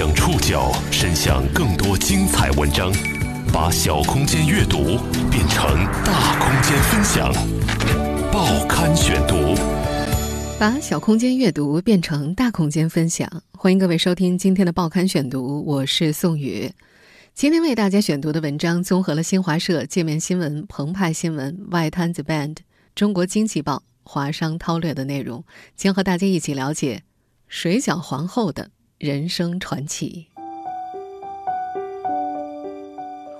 将触角伸向更多精彩文章，把小空间阅读变成大空间分享。报刊选读，把小空间阅读变成大空间分享。欢迎各位收听今天的报刊选读，我是宋宇。今天为大家选读的文章综合了新华社、界面新闻、澎湃新闻、外滩 The Band、中国经济报、华商韬略的内容，将和大家一起了解水饺皇后的。人生传奇。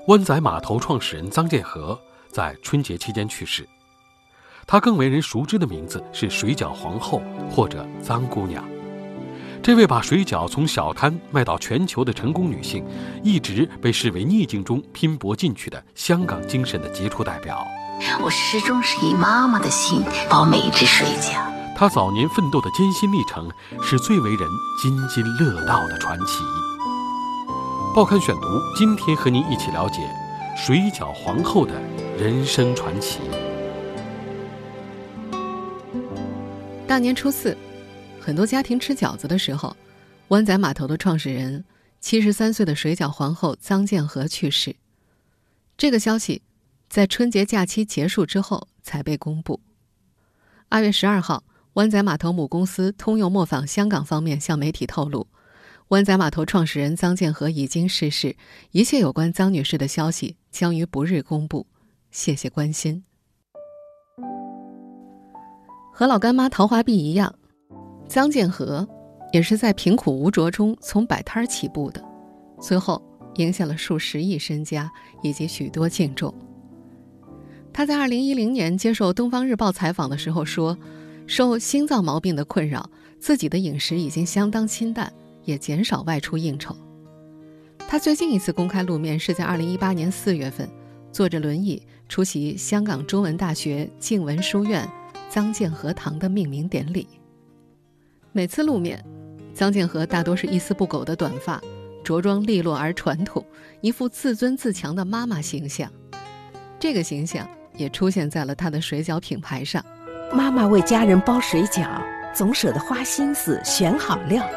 湾仔码头创始人臧建和在春节期间去世，他更为人熟知的名字是“水饺皇后”或者“臧姑娘”。这位把水饺从小摊卖到全球的成功女性，一直被视为逆境中拼搏进取的香港精神的杰出代表。我始终是以妈妈的心包每一只水饺。他早年奋斗的艰辛历程，是最为人津津乐道的传奇。报刊选读，今天和您一起了解水饺皇后的人生传奇。大年初四，很多家庭吃饺子的时候，湾仔码头的创始人、七十三岁的水饺皇后臧建和去世。这个消息在春节假期结束之后才被公布。二月十二号。湾仔码头母公司通用磨坊香港方面向媒体透露，湾仔码头创始人臧建和已经逝世，一切有关臧女士的消息将于不日公布。谢谢关心。和老干妈陶华碧一样，臧建和也是在贫苦无着中从摆摊儿起步的，最后赢下了数十亿身家以及许多敬重。他在二零一零年接受《东方日报》采访的时候说。受心脏毛病的困扰，自己的饮食已经相当清淡，也减少外出应酬。他最近一次公开露面是在2018年4月份，坐着轮椅出席香港中文大学静文书院臧建和堂的命名典礼。每次露面，臧建和大多是一丝不苟的短发，着装利落而传统，一副自尊自强的妈妈形象。这个形象也出现在了他的水饺品牌上。妈妈为家人包水饺，总舍得花心思选好料。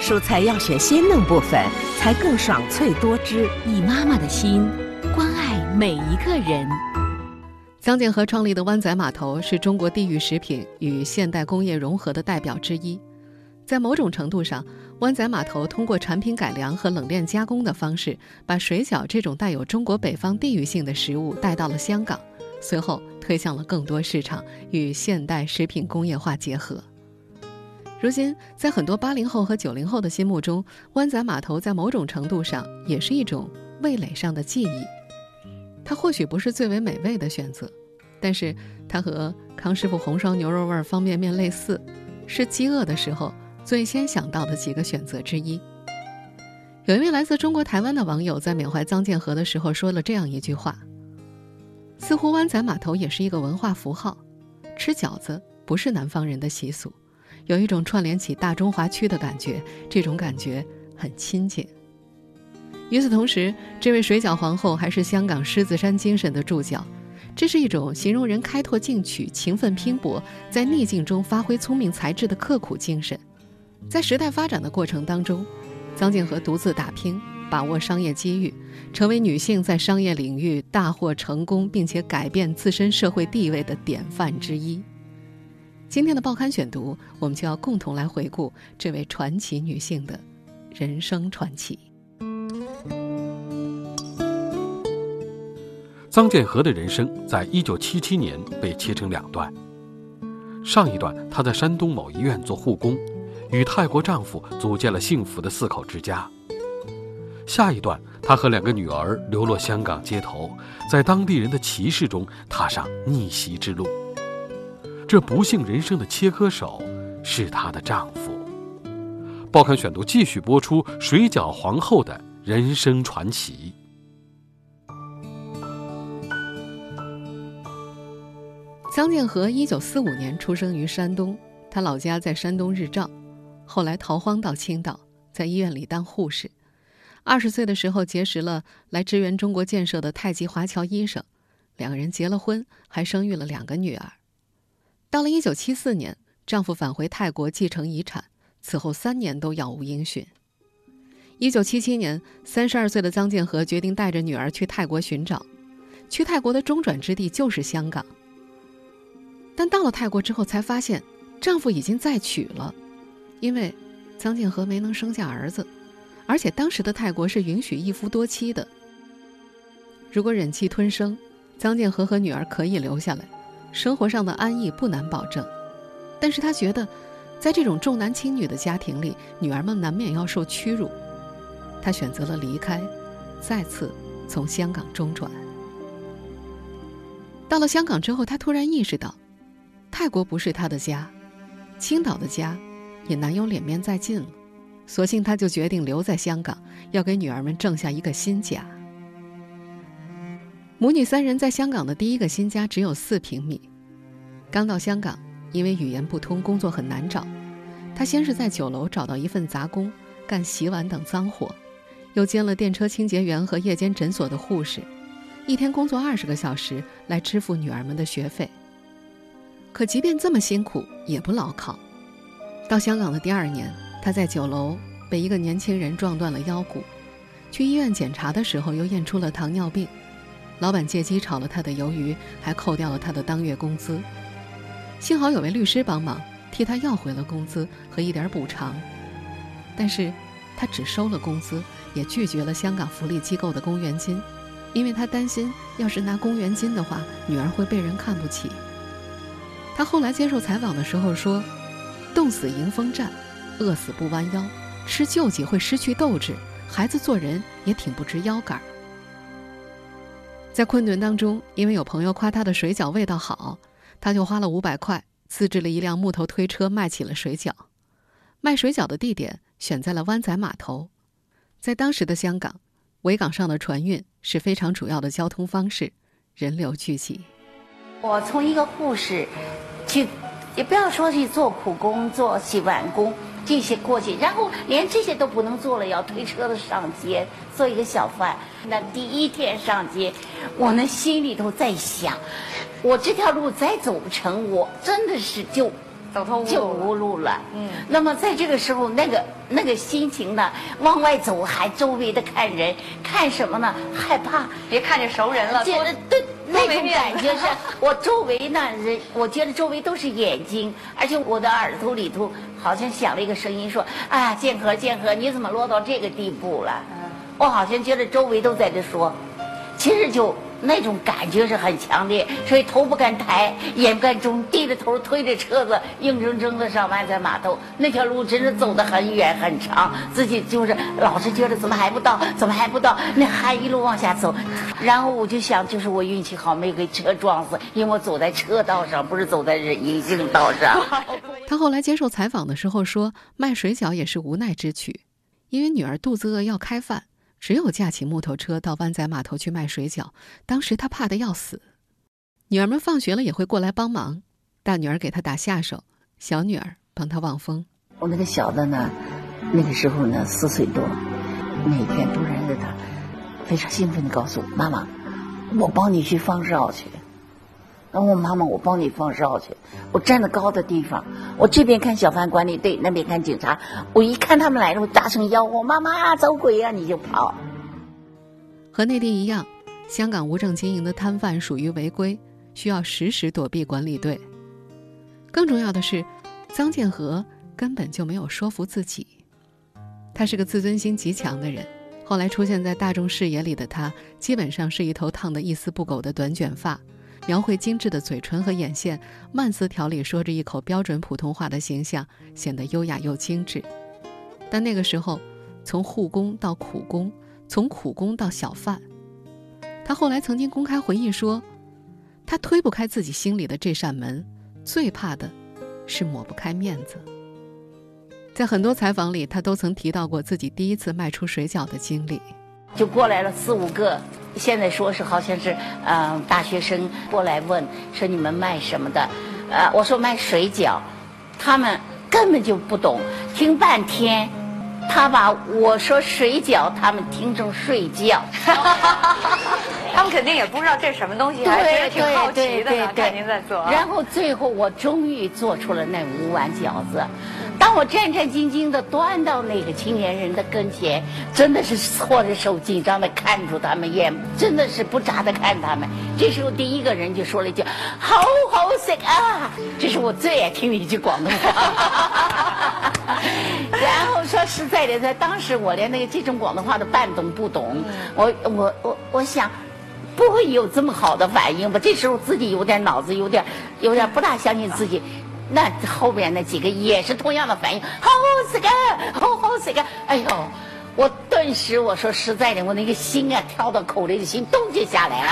蔬菜要选鲜嫩部分，才更爽脆多汁。以妈妈的心关爱每一个人。臧建和创立的湾仔码头是中国地域食品与现代工业融合的代表之一。在某种程度上，湾仔码头通过产品改良和冷链加工的方式，把水饺这种带有中国北方地域性的食物带到了香港。随后推向了更多市场，与现代食品工业化结合。如今，在很多八零后和九零后的心目中，湾仔码头在某种程度上也是一种味蕾上的记忆。它或许不是最为美味的选择，但是它和康师傅红烧牛肉味方便面类似，是饥饿的时候最先想到的几个选择之一。有一位来自中国台湾的网友在缅怀臧建和的时候说了这样一句话。似乎湾仔码头也是一个文化符号，吃饺子不是南方人的习俗，有一种串联起大中华区的感觉，这种感觉很亲切。与此同时，这位水饺皇后还是香港狮子山精神的注脚，这是一种形容人开拓进取、勤奋拼搏，在逆境中发挥聪明才智的刻苦精神。在时代发展的过程当中，张建和独自打拼。把握商业机遇，成为女性在商业领域大获成功，并且改变自身社会地位的典范之一。今天的报刊选读，我们就要共同来回顾这位传奇女性的人生传奇。臧建和的人生在一九七七年被切成两段，上一段她在山东某医院做护工，与泰国丈夫组建了幸福的四口之家。下一段，她和两个女儿流落香港街头，在当地人的歧视中踏上逆袭之路。这不幸人生的切割手是她的丈夫。报刊选读继续播出水饺皇后的人生传奇。臧建和一九四五年出生于山东，他老家在山东日照，后来逃荒到青岛，在医院里当护士。二十岁的时候结识了来支援中国建设的太极华侨医生，两个人结了婚，还生育了两个女儿。到了一九七四年，丈夫返回泰国继承遗产，此后三年都杳无音讯。一九七七年，三十二岁的臧建和决定带着女儿去泰国寻找。去泰国的中转之地就是香港。但到了泰国之后，才发现丈夫已经再娶了，因为臧建和没能生下儿子，而且当时的泰国是允许一夫多妻的。如果忍气吞声，张建和和女儿可以留下来，生活上的安逸不难保证。但是他觉得，在这种重男轻女的家庭里，女儿们难免要受屈辱。他选择了离开，再次从香港中转。到了香港之后，他突然意识到，泰国不是他的家，青岛的家也难有脸面再进了。索性他就决定留在香港，要给女儿们挣下一个新家。母女三人在香港的第一个新家只有四平米。刚到香港，因为语言不通，工作很难找。他先是在酒楼找到一份杂工，干洗碗等脏活。又兼了电车清洁员和夜间诊所的护士，一天工作二十个小时来支付女儿们的学费。可即便这么辛苦，也不牢靠。到香港的第二年，他在酒楼被一个年轻人撞断了腰骨，去医院检查的时候又验出了糖尿病。老板借机炒了他的鱿鱼，还扣掉了他的当月工资。幸好有位律师帮忙，替他要回了工资和一点补偿。但是，他只收了工资。也拒绝了香港福利机构的公园金，因为他担心，要是拿公园金的话，女儿会被人看不起。他后来接受采访的时候说：“冻死迎风站，饿死不弯腰，吃救济会失去斗志，孩子做人也挺不直腰杆。”在困顿当中，因为有朋友夸他的水饺味道好，他就花了五百块自制了一辆木头推车，卖起了水饺。卖水饺的地点选在了湾仔码头。在当时的香港，维港上的船运是非常主要的交通方式，人流聚集。我从一个护士，去，也不要说去做苦工、做洗碗工这些过去，然后连这些都不能做了，要推车子上街做一个小贩。那第一天上街，我那心里头在想，我这条路再走不成，我真的是就。就无路了。嗯，那么在这个时候，那个那个心情呢，往外走还周围的看人，看什么呢？害怕，别看见熟人了。觉得对那种感觉是，我周围呢人，我觉得周围都是眼睛，而且我的耳朵里头好像响了一个声音说：“啊，建和建和，你怎么落到这个地步了？”我好像觉得周围都在这说，其实就。那种感觉是很强烈，所以头不敢抬，眼不敢睁，低着头推着车子，硬生生的上万载码头。那条路真是走得很远很长，自己就是老是觉得怎么还不到，怎么还不到？那还一路往下走，然后我就想，就是我运气好，没给车撞死，因为我走在车道上，不是走在人行道上。他后来接受采访的时候说，卖水饺也是无奈之举，因为女儿肚子饿要开饭。只有架起木头车到湾仔码头去卖水饺。当时他怕的要死，女儿们放学了也会过来帮忙。大女儿给他打下手，小女儿帮他望风。我那个小的呢，那个时候呢四岁多，每天都认着他，非常兴奋的告诉我：“妈妈，我帮你去放哨去。”我妈妈，我帮你放哨去。我站在高的地方，我这边看小贩管理队，那边看警察。我一看他们来了，我大声吆喝：“妈妈，走鬼呀！”你就跑。和内地一样，香港无证经营的摊贩属于违规，需要时时躲避管理队。更重要的是，臧建和根本就没有说服自己。他是个自尊心极强的人。后来出现在大众视野里的他，基本上是一头烫得一丝不苟的短卷发。描绘精致的嘴唇和眼线，慢丝条里说着一口标准普通话的形象，显得优雅又精致。但那个时候，从护工到苦工，从苦工到小贩，他后来曾经公开回忆说，他推不开自己心里的这扇门，最怕的是抹不开面子。在很多采访里，他都曾提到过自己第一次卖出水饺的经历。就过来了四五个，现在说是好像是嗯大学生过来问说你们卖什么的，呃我说卖水饺，他们根本就不懂，听半天，他把我说水饺，他们听成睡觉，他们肯定也不知道这是什么东西，还觉得挺好奇的，看您在做。然后最后我终于做出了那五碗饺子。当我战战兢兢的端到那个青年人的跟前，真的是搓着手，紧张的看住他们，眼真的是不眨的看他们。这时候，第一个人就说了一句：“好好食啊！”这是我最爱听的一句广东话。然后说实在的，在当时我连那个这种广东话都半懂不懂。我我我我想。不会有这么好的反应吧？这时候自己有点脑子，有点有点不大相信自己。那后边那几个也是同样的反应，好好吃个，好好吃个。哎呦，我顿时我说实在的，我那个心啊跳到口里的心咚就下来了。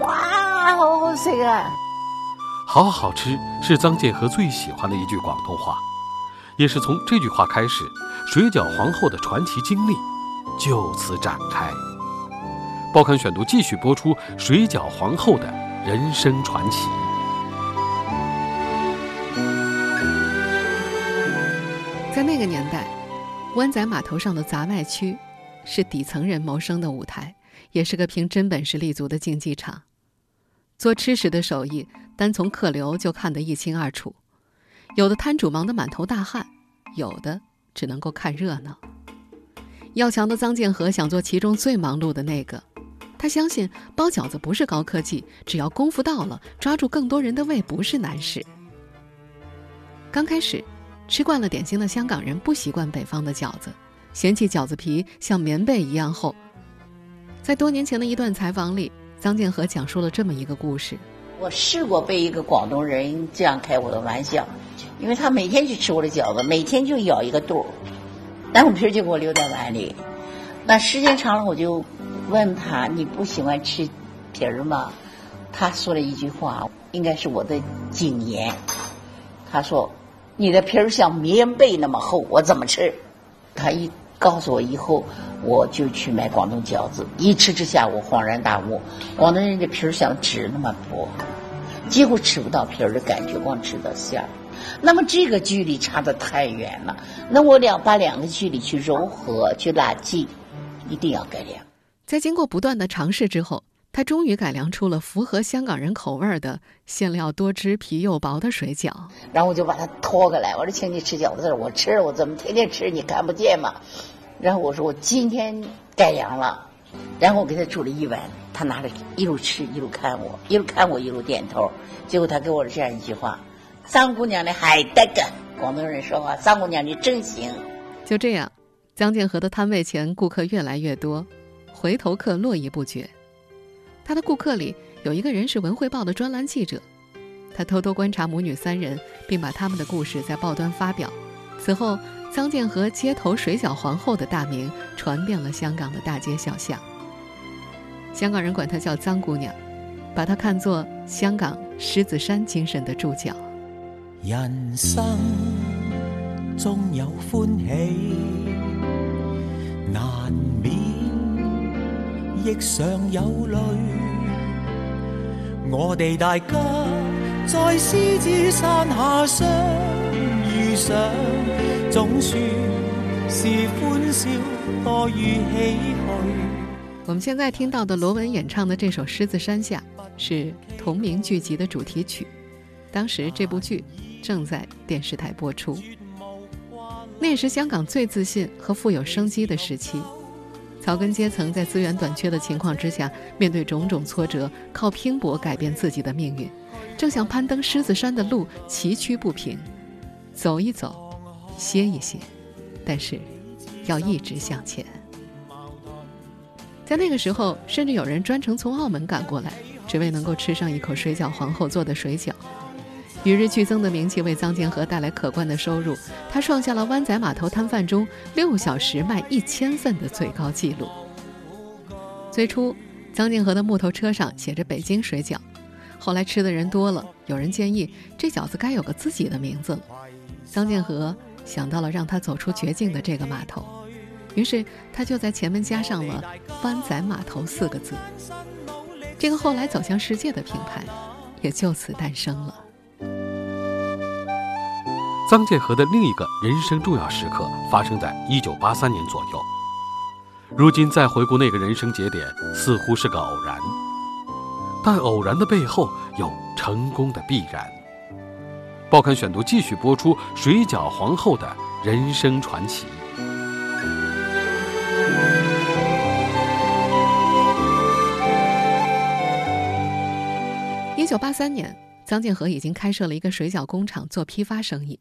哇，好好吃啊！好好吃是张建和最喜欢的一句广东话，也是从这句话开始，水饺皇后的传奇经历就此展开。报刊选读继续播出水饺皇后的人生传奇。湾仔码头上的杂卖区是底层人谋生的舞台，也是个凭真本事立足的竞技场。做吃食的手艺，单从客流就看得一清二楚。有的摊主忙得满头大汗，有的只能够看热闹。要强的臧建和想做其中最忙碌的那个。他相信包饺子不是高科技，只要功夫到了，抓住更多人的胃不是难事。刚开始，吃惯了点心的香港人不习惯北方的饺子，嫌弃饺子皮像棉被一样厚。在多年前的一段采访里，张建和讲述了这么一个故事：我试过被一个广东人这样开我的玩笑，因为他每天去吃我的饺子，每天就咬一个肚儿，蛋黄皮就给我留在碗里，那时间长了我就。问他你不喜欢吃皮儿吗？他说了一句话，应该是我的警言。他说：“你的皮儿像棉被那么厚，我怎么吃？”他一告诉我以后，我就去买广东饺子。一吃之下，我恍然大悟：广东人的皮儿像纸那么薄，几乎吃不到皮儿的感觉，光吃到馅儿。那么这个距离差的太远了。那我两把两个距离去柔和，去拉近，一定要改良。在经过不断的尝试之后，他终于改良出了符合香港人口味的馅料多汁、皮又薄的水饺。然后我就把它拖过来，我说：“请你吃饺子。”我吃，我怎么天天吃？你看不见吗？然后我说：“我今天改良了。”然后我给他煮了一碗，他拿着一路吃一路看我，一路看我一路点头。结果他给我这样一句话：“张姑娘的海带个。”广东人说话：“张姑娘你真行。”就这样，江建和的摊位前顾客越来越多。回头客络绎不绝，他的顾客里有一个人是《文汇报》的专栏记者，他偷偷观察母女三人，并把他们的故事在报端发表。此后，臧建和街头水饺皇后的大名传遍了香港的大街小巷。香港人管她叫“臧姑娘”，把她看作香港狮子山精神的注脚。人生终有欢喜，难免。亦常有泪。我哋大家在狮子山下相遇上，总算是欢笑多于唏嘘。我们现在听到的罗文演唱的这首《狮子山下》是同名剧集的主题曲，当时这部剧正在电视台播出。那也是香港最自信和富有生机的时期。草根阶层在资源短缺的情况之下，面对种种挫折，靠拼搏改变自己的命运，正像攀登狮子山的路崎岖不平，走一走，歇一歇，但是要一直向前。在那个时候，甚至有人专程从澳门赶过来，只为能够吃上一口水饺皇后做的水饺。与日俱增的名气为臧建和带来可观的收入，他创下了湾仔码头摊贩中六小时卖一千份的最高纪录。最初，臧建和的木头车上写着“北京水饺”，后来吃的人多了，有人建议这饺子该有个自己的名字了。臧建和想到了让他走出绝境的这个码头，于是他就在前面加上了“湾仔码头”四个字。这个后来走向世界的品牌，也就此诞生了。臧建和的另一个人生重要时刻发生在一九八三年左右。如今再回顾那个人生节点，似乎是个偶然，但偶然的背后有成功的必然。报刊选读继续播出水饺皇后的人生传奇。一九八三年，臧建和已经开设了一个水饺工厂，做批发生意。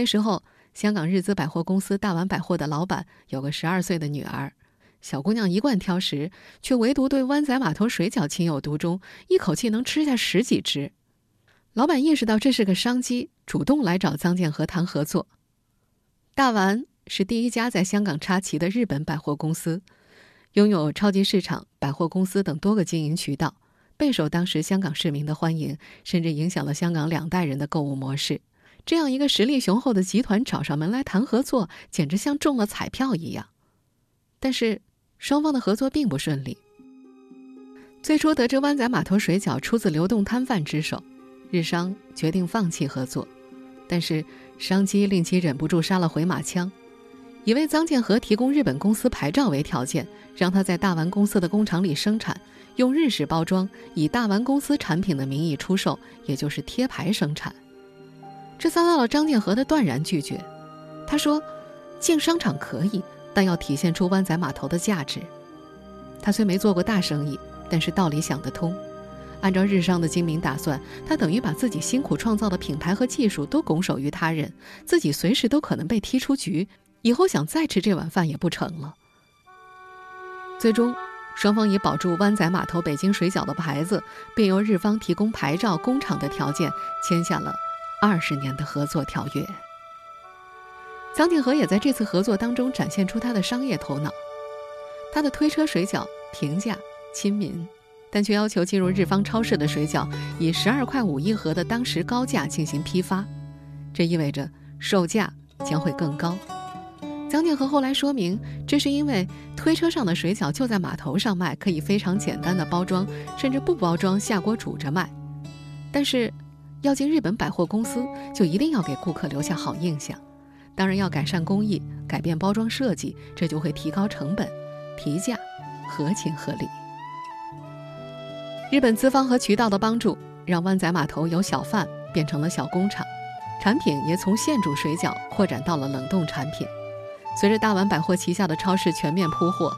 那时候，香港日资百货公司大丸百货的老板有个十二岁的女儿，小姑娘一贯挑食，却唯独对湾仔码头水饺情有独钟，一口气能吃下十几只。老板意识到这是个商机，主动来找臧建和谈合作。大丸是第一家在香港插旗的日本百货公司，拥有超级市场、百货公司等多个经营渠道，备受当时香港市民的欢迎，甚至影响了香港两代人的购物模式。这样一个实力雄厚的集团找上门来谈合作，简直像中了彩票一样。但是双方的合作并不顺利。最初得知湾仔码头水饺出自流动摊贩之手。日商决定放弃合作，但是商机令其忍不住杀了回马枪，以为臧建和提供日本公司牌照为条件，让他在大丸公司的工厂里生产，用日式包装，以大丸公司产品的名义出售，也就是贴牌生产。这遭到了张建和的断然拒绝。他说：“进商场可以，但要体现出湾仔码头的价值。”他虽没做过大生意，但是道理想得通。按照日商的精明打算，他等于把自己辛苦创造的品牌和技术都拱手于他人，自己随时都可能被踢出局，以后想再吃这碗饭也不成了。最终，双方以保住湾仔码头北京水饺的牌子，并由日方提供牌照、工厂的条件，签下了二十年的合作条约。臧建和也在这次合作当中展现出他的商业头脑，他的推车水饺平价亲民。但却要求进入日方超市的水饺以十二块五一盒的当时高价进行批发，这意味着售价将会更高。江建和后来说明，这是因为推车上的水饺就在码头上卖，可以非常简单的包装，甚至不包装下锅煮着卖。但是，要进日本百货公司，就一定要给顾客留下好印象，当然要改善工艺，改变包装设计，这就会提高成本，提价合情合理。日本资方和渠道的帮助，让湾仔码头由小贩变成了小工厂，产品也从现煮水饺扩展到了冷冻产品。随着大丸百货旗下的超市全面铺货，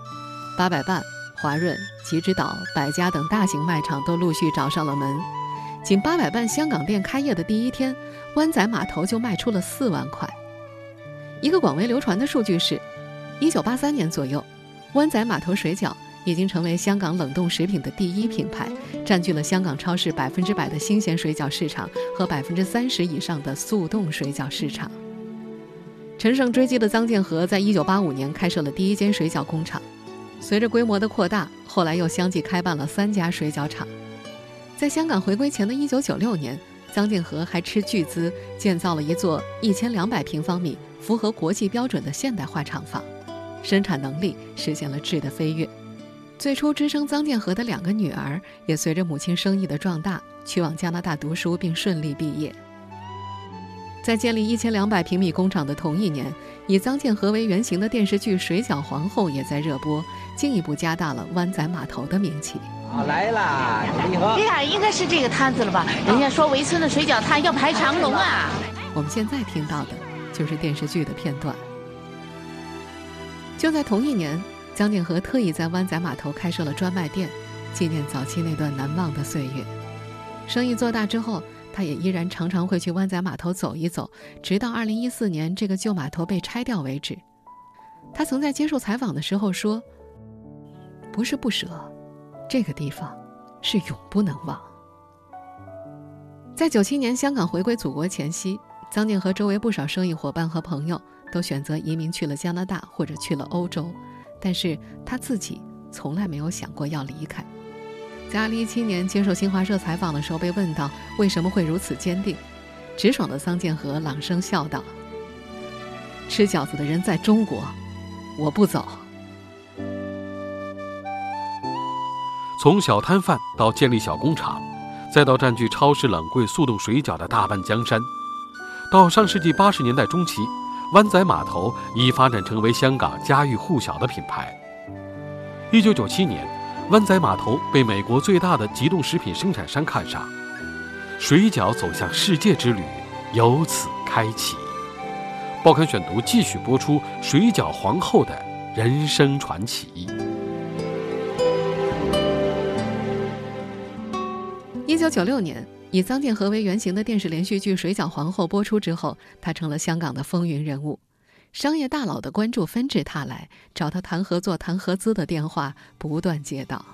八百伴、华润、吉之岛、百家等大型卖场都陆续找上了门。仅八百伴香港店开业的第一天，湾仔码头就卖出了四万块。一个广为流传的数据是，一九八三年左右，湾仔码头水饺。已经成为香港冷冻食品的第一品牌，占据了香港超市百分之百的新鲜水饺市场和百分之三十以上的速冻水饺市场。乘胜追击的臧建和在一九八五年开设了第一间水饺工厂，随着规模的扩大，后来又相继开办了三家水饺厂。在香港回归前的一九九六年，臧建和还斥巨资建造了一座一千两百平方米、符合国际标准的现代化厂房，生产能力实现了质的飞跃。最初支撑臧建和的两个女儿，也随着母亲生意的壮大，去往加拿大读书，并顺利毕业。在建立一千两百平米工厂的同一年，以臧建和为原型的电视剧《水饺皇后》也在热播，进一步加大了湾仔码头的名气。好来啦，你好。这呀，应该是这个摊子了吧？人家说围村的水饺摊要排长龙啊。我们现在听到的，就是电视剧的片段。就在同一年。江景和特意在湾仔码头开设了专卖店，纪念早期那段难忘的岁月。生意做大之后，他也依然常常会去湾仔码头走一走，直到2014年这个旧码头被拆掉为止。他曾在接受采访的时候说：“不是不舍，这个地方是永不能忘。”在97年香港回归祖国前夕，张建和周围不少生意伙伴和朋友都选择移民去了加拿大或者去了欧洲。但是他自己从来没有想过要离开。在2017年接受新华社采访的时候，被问到为什么会如此坚定，直爽的桑建和朗声笑道：“吃饺子的人在中国，我不走。”从小摊贩到建立小工厂，再到占据超市冷柜速冻水饺的大半江山，到上世纪八十年代中期。湾仔码头已发展成为香港家喻户晓的品牌。一九九七年，湾仔码头被美国最大的急冻食品生产商看上，水饺走向世界之旅由此开启。报刊选读继续播出水饺皇后的人生传奇。九九六年，以臧建和为原型的电视连续剧《水饺皇后》播出之后，她成了香港的风云人物。商业大佬的关注纷至沓来，找他谈合作、谈合资的电话不断接到。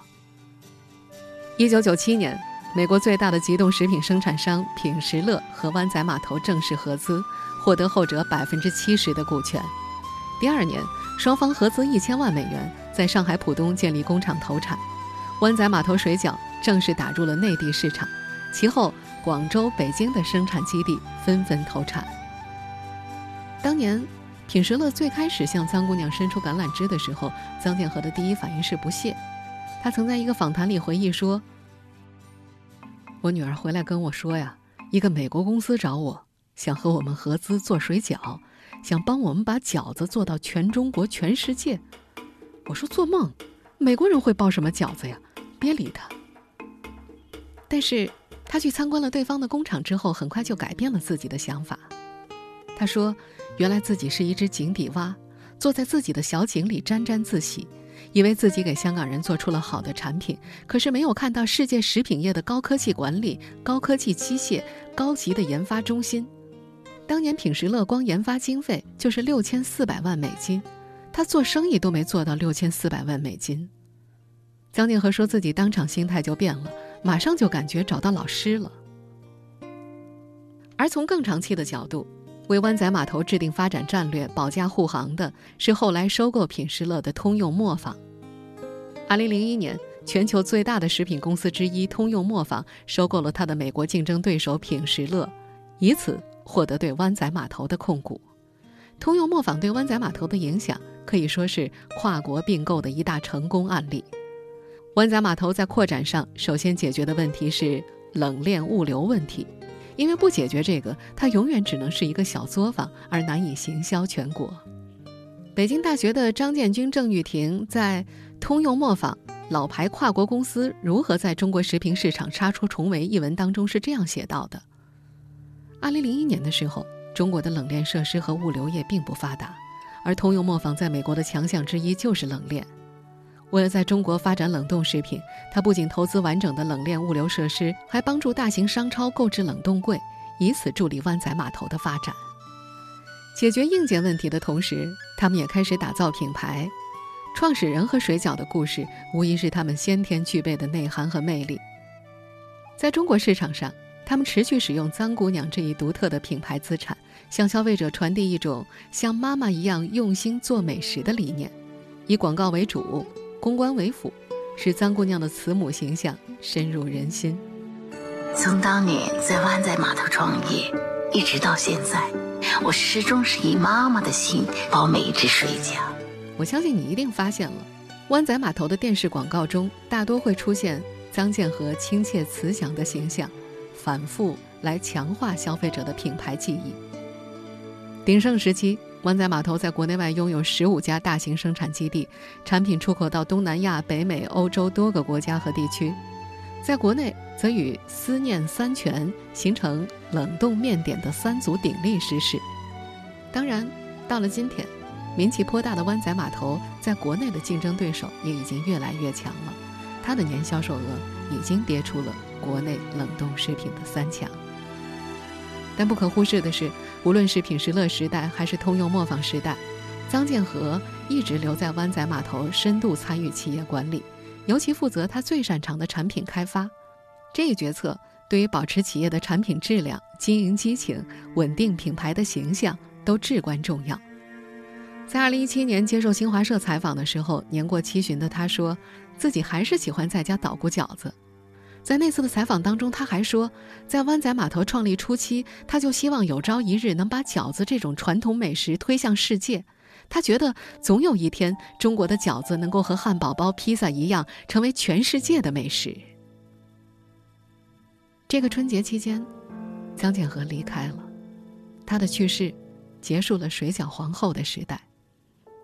一九九七年，美国最大的急冻食品生产商品时乐和湾仔码头正式合资，获得后者百分之七十的股权。第二年，双方合资一千万美元，在上海浦东建立工厂投产，湾仔码头水饺。正式打入了内地市场，其后广州、北京的生产基地纷纷投产。当年品时乐最开始向臧姑娘伸出橄榄枝的时候，臧建和的第一反应是不屑。他曾在一个访谈里回忆说：“我女儿回来跟我说呀，一个美国公司找我，想和我们合资做水饺，想帮我们把饺子做到全中国、全世界。我说做梦，美国人会包什么饺子呀？别理他。”但是，他去参观了对方的工厂之后，很快就改变了自己的想法。他说：“原来自己是一只井底蛙，坐在自己的小井里沾沾自喜，以为自己给香港人做出了好的产品，可是没有看到世界食品业的高科技管理、高科技机械、高级的研发中心。当年品时乐光研发经费就是六千四百万美金，他做生意都没做到六千四百万美金。”江建和说自己当场心态就变了。马上就感觉找到老师了。而从更长期的角度，为湾仔码头制定发展战略、保驾护航的是后来收购品时乐的通用磨坊。二零零一年，全球最大的食品公司之一通用磨坊收购了他的美国竞争对手品时乐，以此获得对湾仔码头的控股。通用磨坊对湾仔码头的影响可以说是跨国并购的一大成功案例。湾仔码头在扩展上，首先解决的问题是冷链物流问题，因为不解决这个，它永远只能是一个小作坊，而难以行销全国。北京大学的张建军、郑玉婷在《通用磨坊：老牌跨国公司如何在中国食品市场杀出重围》一文当中是这样写到的：二零零一年的时候，中国的冷链设施和物流业并不发达，而通用磨坊在美国的强项之一就是冷链。为了在中国发展冷冻食品，他不仅投资完整的冷链物流设施，还帮助大型商超购置冷冻柜，以此助力湾仔码头的发展。解决硬件问题的同时，他们也开始打造品牌。创始人和水饺的故事，无疑是他们先天具备的内涵和魅力。在中国市场上，他们持续使用“脏姑娘”这一独特的品牌资产，向消费者传递一种像妈妈一样用心做美食的理念，以广告为主。公关为辅，使臧姑娘的慈母形象深入人心。从当年在湾仔码头创业，一直到现在，我始终是以妈妈的心包每一只水饺。我相信你一定发现了，湾仔码头的电视广告中大多会出现臧建和亲切慈祥的形象，反复来强化消费者的品牌记忆。鼎盛时期。湾仔码头在国内外拥有十五家大型生产基地，产品出口到东南亚、北美、欧洲多个国家和地区。在国内，则与思念三全形成冷冻面点的三足鼎立之势。当然，到了今天，名气颇大的湾仔码头在国内的竞争对手也已经越来越强了，它的年销售额已经跌出了国内冷冻食品的三强。但不可忽视的是，无论是品时乐时代还是通用磨坊时代，臧建和一直留在湾仔码头，深度参与企业管理，尤其负责他最擅长的产品开发。这一决策对于保持企业的产品质量、经营激情、稳定品牌的形象都至关重要。在2017年接受新华社采访的时候，年过七旬的他说，自己还是喜欢在家捣鼓饺子。在那次的采访当中，他还说，在湾仔码头创立初期，他就希望有朝一日能把饺子这种传统美食推向世界。他觉得总有一天，中国的饺子能够和汉堡包、披萨一样，成为全世界的美食。这个春节期间，江建和离开了，他的去世结束了水饺皇后的时代，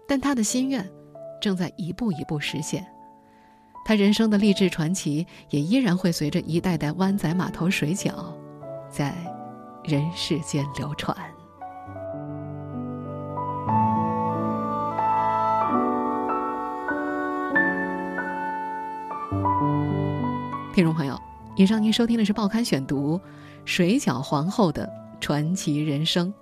但他的心愿正在一步一步实现。他人生的励志传奇也依然会随着一代代湾仔码头水饺，在人世间流传。听众朋友，以上您收听的是《报刊选读》，水饺皇后的传奇人生。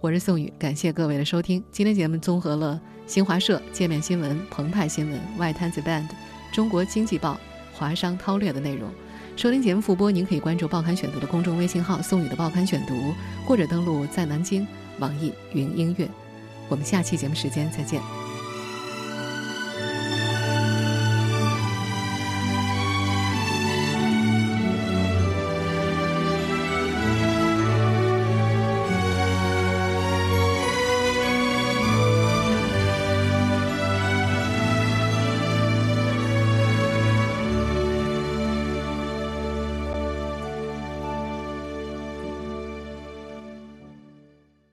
我是宋宇，感谢各位的收听。今天节目综合了新华社、界面新闻、澎湃新闻、外滩 The Band、中国经济报、华商韬略的内容。收听节目复播，您可以关注《报刊选读》的公众微信号“宋宇的报刊选读”，或者登录在南京网易云音乐。我们下期节目时间再见。